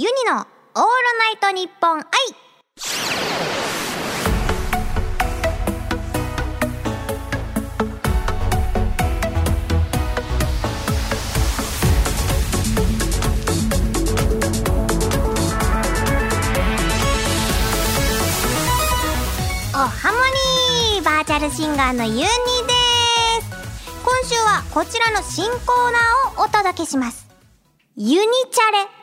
ユニのオールナイトニッポン愛おハモニーバーチャルシンガーのユニです。今週はこちらの新コーナーをお届けします。ユニチャレ。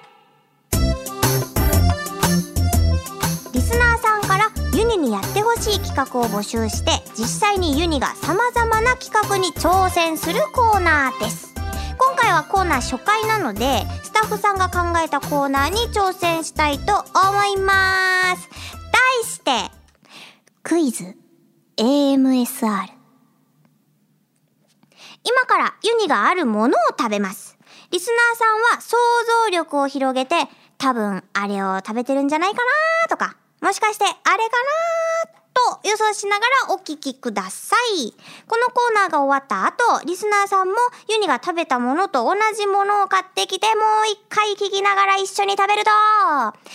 リスナーさんからユニにやってほしい企画を募集して実際にユニが様々な企画に挑戦するコーナーです。今回はコーナー初回なのでスタッフさんが考えたコーナーに挑戦したいと思います。題してクイズ。AMSR 今からユニがあるものを食べます。リスナーさんは想像力を広げて多分あれを食べてるんじゃないかなとかもしかしてあれかなと予想しながらお聞きくださいこのコーナーが終わった後リスナーさんもユニが食べたものと同じものを買ってきてもう一回聞きながら一緒に食べると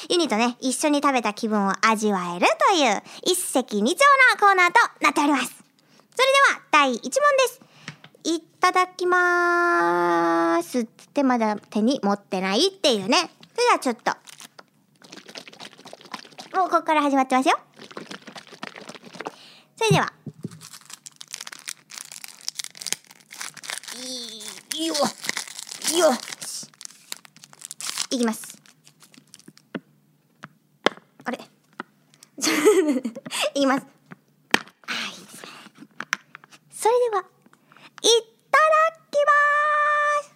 ユニとね一緒に食べた気分を味わえるという一石二鳥なコーナーとなっておりますそれでは第1問ですいただきまーすってまだ手に持ってないっていうね。それではちょっと。もうここから始まってますよ。それでは。いよよし。いきます。あれ？いきます。あーいいですね。それでは。いただきます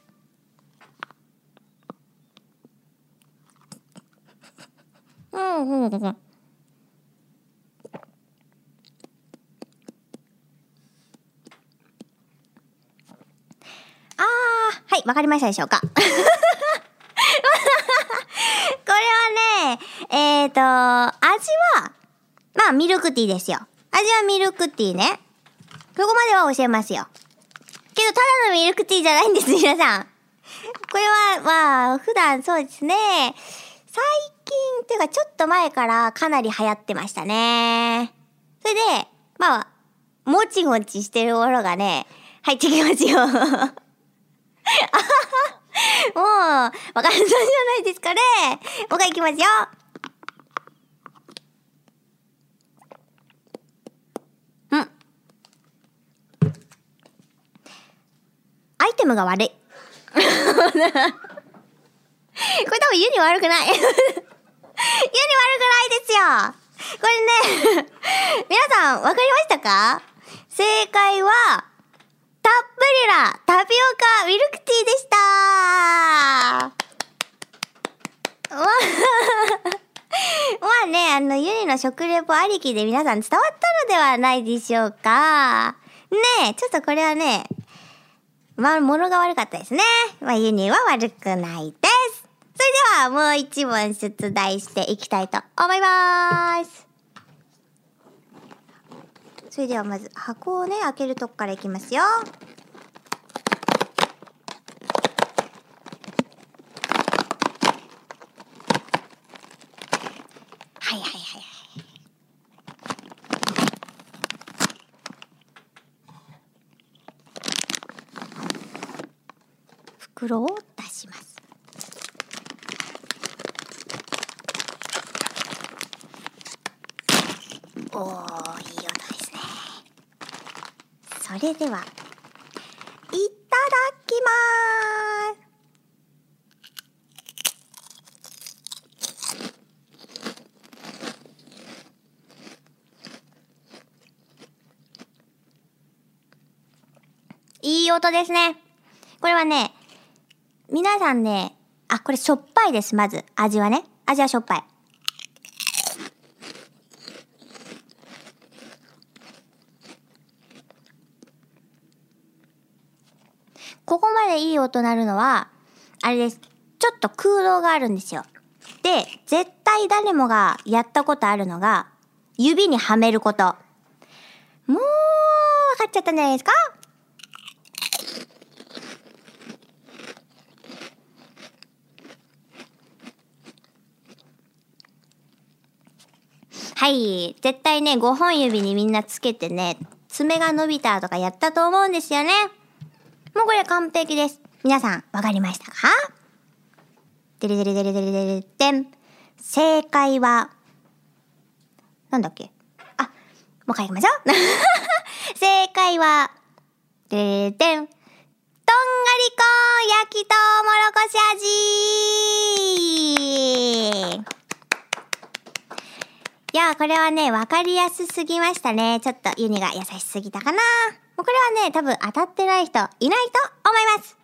うんうんうん。あー、はい、わかりましたでしょうか？これはね、えーと、味は、まあ、ミルクティーですよ。味はミルクティーね。そこまでは教えますよ。けど、ただのミルクティーじゃないんです、皆さん。これは、まあ、普段そうですね。最近、っていうかちょっと前からかなり流行ってましたね。それで、まあ、もちもちしてるものがね、入ってきますよ。もう、わかるそうじゃないですかね。もう一回いきますよ。うん。アイテムが悪い。これ多分ユニ悪くない。ユニ悪くないですよ。これね、皆さんわかりましたか？正解は、ぷりなタピオカミルクティーでした まあね、あの、ユニの食レポありきで皆さん伝わったのではないでしょうか。ねえ、ちょっとこれはね、まあ、物が悪かったですね。まあ、ユニは悪くないです。それでは、もう一問出題していきたいと思います。それではまず箱をね、開けるとこからいきますよ。はいはいはいはい。袋を出します。おー、いい音ですね。それでは、いただきまーす。いい音ですね。これはね、皆さんね、あ、これしょっぱいです、まず。味はね。味はしょっぱい。ここまでいい音鳴るのは、あれです。ちょっと空洞があるんですよ。で、絶対誰もがやったことあるのが、指にはめること。もう、わかっちゃったんじゃないですか？はい。絶対ね、5本指にみんなつけてね、爪が伸びたとかやったと思うんですよね。もうこれ完璧です。皆さん、わかりましたか？でれでれでれでれでれでん。正解は、なんだっけあ、もう一回行きましょう。正解は、でれでれでん。とんがりコーン焼きとうもろこし味いやー、これはね、わかりやすすぎましたね。ちょっとユニが優しすぎたかな。もうこれはね、多分当たってない人いないと思います。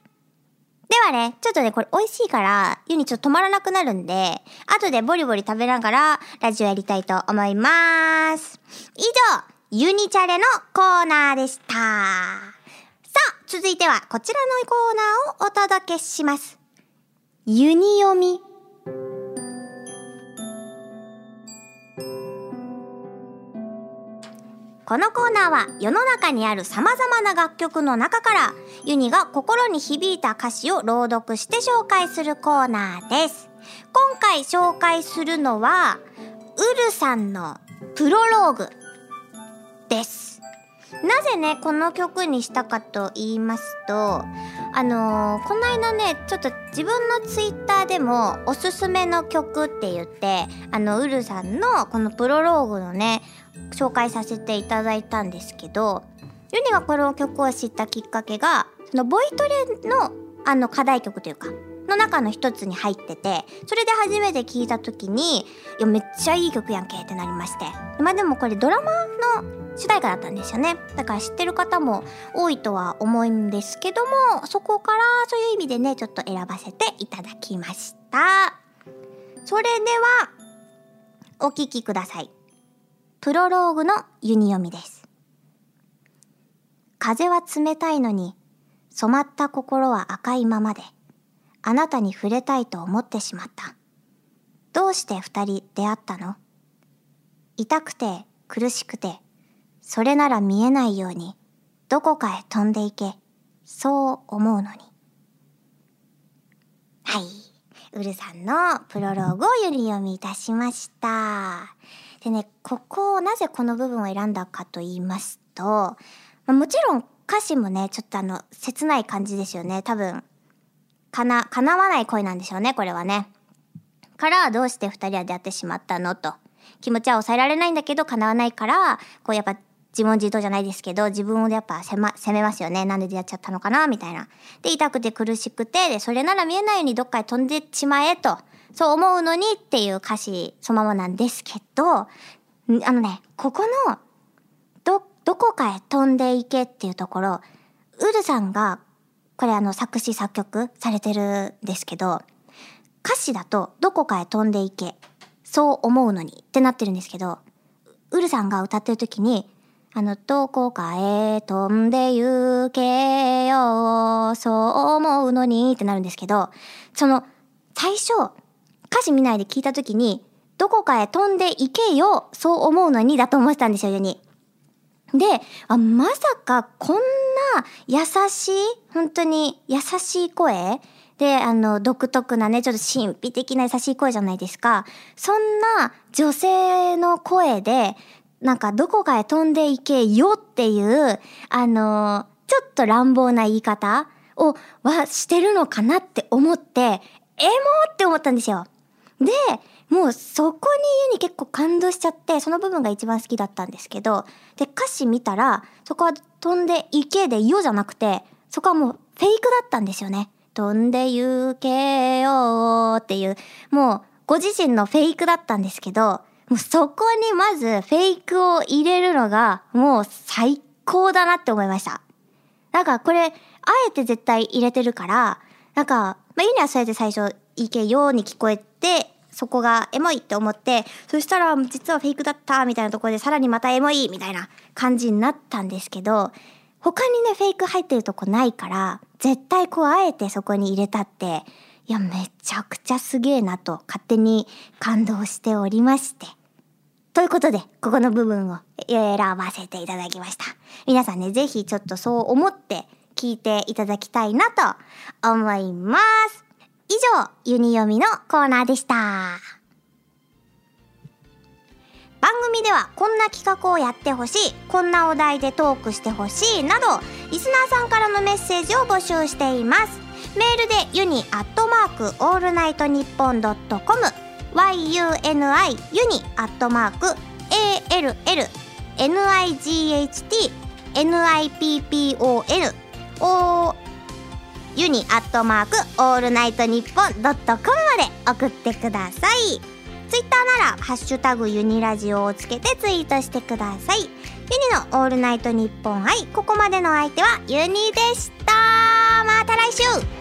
ではね、ちょっとね、これ美味しいから、ユニちょっと止まらなくなるんで、後でボリボリ食べながら、ラジオやりたいと思います。以上、ユニチャレのコーナーでした。さあ、続いてはこちらのコーナーをお届けします。ユニ読み。このコーナーは世の中にある様々な楽曲の中からユニが心に響いた歌詞を朗読して紹介するコーナーです。今回紹介するのはウルさんのプロローグです。なぜね、この曲にしたかと言いますと、あのーこの間ね、ちょっと自分のツイッターでもおすすめの曲って言って、あの、ウルさんのこのプロローグのね、紹介させていただいたんですけど、ユニがこの曲を知ったきっかけが、そのボイトレのあの課題曲というか、の中の一つに入ってて、それで初めて聞いた時に、いや、めっちゃいい曲やんけってなりまして。まあでもこれドラマの主題歌だったんですよね。だから知ってる方も多いとは思うんですけども、そこからそういう意味でね、ちょっと選ばせていただきました。それでは、お聴きください。プロローグのユニ読みです。風は冷たいのに、染まった心は赤いままで、あなたに触れたいと思ってしまった。どうして二人出会ったの？痛くて苦しくて、それなら見えないように、どこかへ飛んでいけ、そう思うのに。はい。ウルさんのプロローグをゆり読みいたしました。でね、ここをなぜこの部分を選んだかと言いますと、まあもちろん歌詞もね、ちょっとあの、切ない感じですよね。多分、かな、叶わない恋なんでしょうね、これはね。から、どうして二人は出会ってしまったのと。気持ちは抑えられないんだけど、叶わないから、こうやっぱ、自問自答じゃないですけど、自分をやっぱ責,、ま、めますよね。なんで出会っちゃったのかなみたいな。で、痛くて苦しくて、で、それなら見えないようにどっかへ飛んでしまえと。そう思うのにっていう歌詞そのままなんですけど、あのね、ここの、ど、どこかへ飛んでいけっていうところ、ウルさんが、これあの作詞作曲されてるんですけど、歌詞だとどこかへ飛んでいけ、そう思うのにってなってるんですけど、ウルさんが歌ってる時に、あの、どこかへ飛んで行けよ、そう思うのにってなるんですけど、その、最初、歌詞見ないで聞いた時に、どこかへ飛んで行けよ、そう思うのにだと思ってたんですよ、世に。で、あ、まさかこんな優しい、本当に優しい声で、あの、独特なね、ちょっと神秘的な優しい声じゃないですか。そんな女性の声で、なんかどこかへ飛んでいけよっていう、あの、ちょっと乱暴な言い方をはしてるのかなって思って、エモって思ったんですよ。で、もうそこに家に結構感動しちゃって、その部分が一番好きだったんですけど、で、歌詞見たら、そこは飛んでいけでよじゃなくて、そこはもうフェイクだったんですよね。飛んで行けよっていう、もうご自身のフェイクだったんですけど、もうそこにまずフェイクを入れるのがもう最高だなって思いました。なんかこれ、あえて絶対入れてるから、なんか、まあ、ユニはそうやって最初、いけように聞こえて、そこがエモいって思って、そしたら実はフェイクだったみたいなところでさらにまたエモいみたいな感じになったんですけど、他にね、フェイク入ってるとこないから、絶対こうあえてそこに入れたって、いや、めちゃくちゃすげえなと勝手に感動しておりまして。ということで、ここの部分を選ばせていただきました。皆さんね、ぜひちょっとそう思って聞いていただきたいなと思います。以上、ユニ読みのコーナーでした。番組ではこんな企画をやってほしいこんなお題でトークしてほしいなどリスナーさんからのメッセージを募集していますメールでユニアットマークオールナイトニッポンドットコム yuni ユニアットマーク ALLNIGHT NIPPON o ユニアットマークオールナイトニッポンドットコムまで送ってください。ツイッターならハッシュタグユニラジオをつけてツイートしてください。ユニのオールナイトニッポン愛ここまでの相手はユニでした。また来週。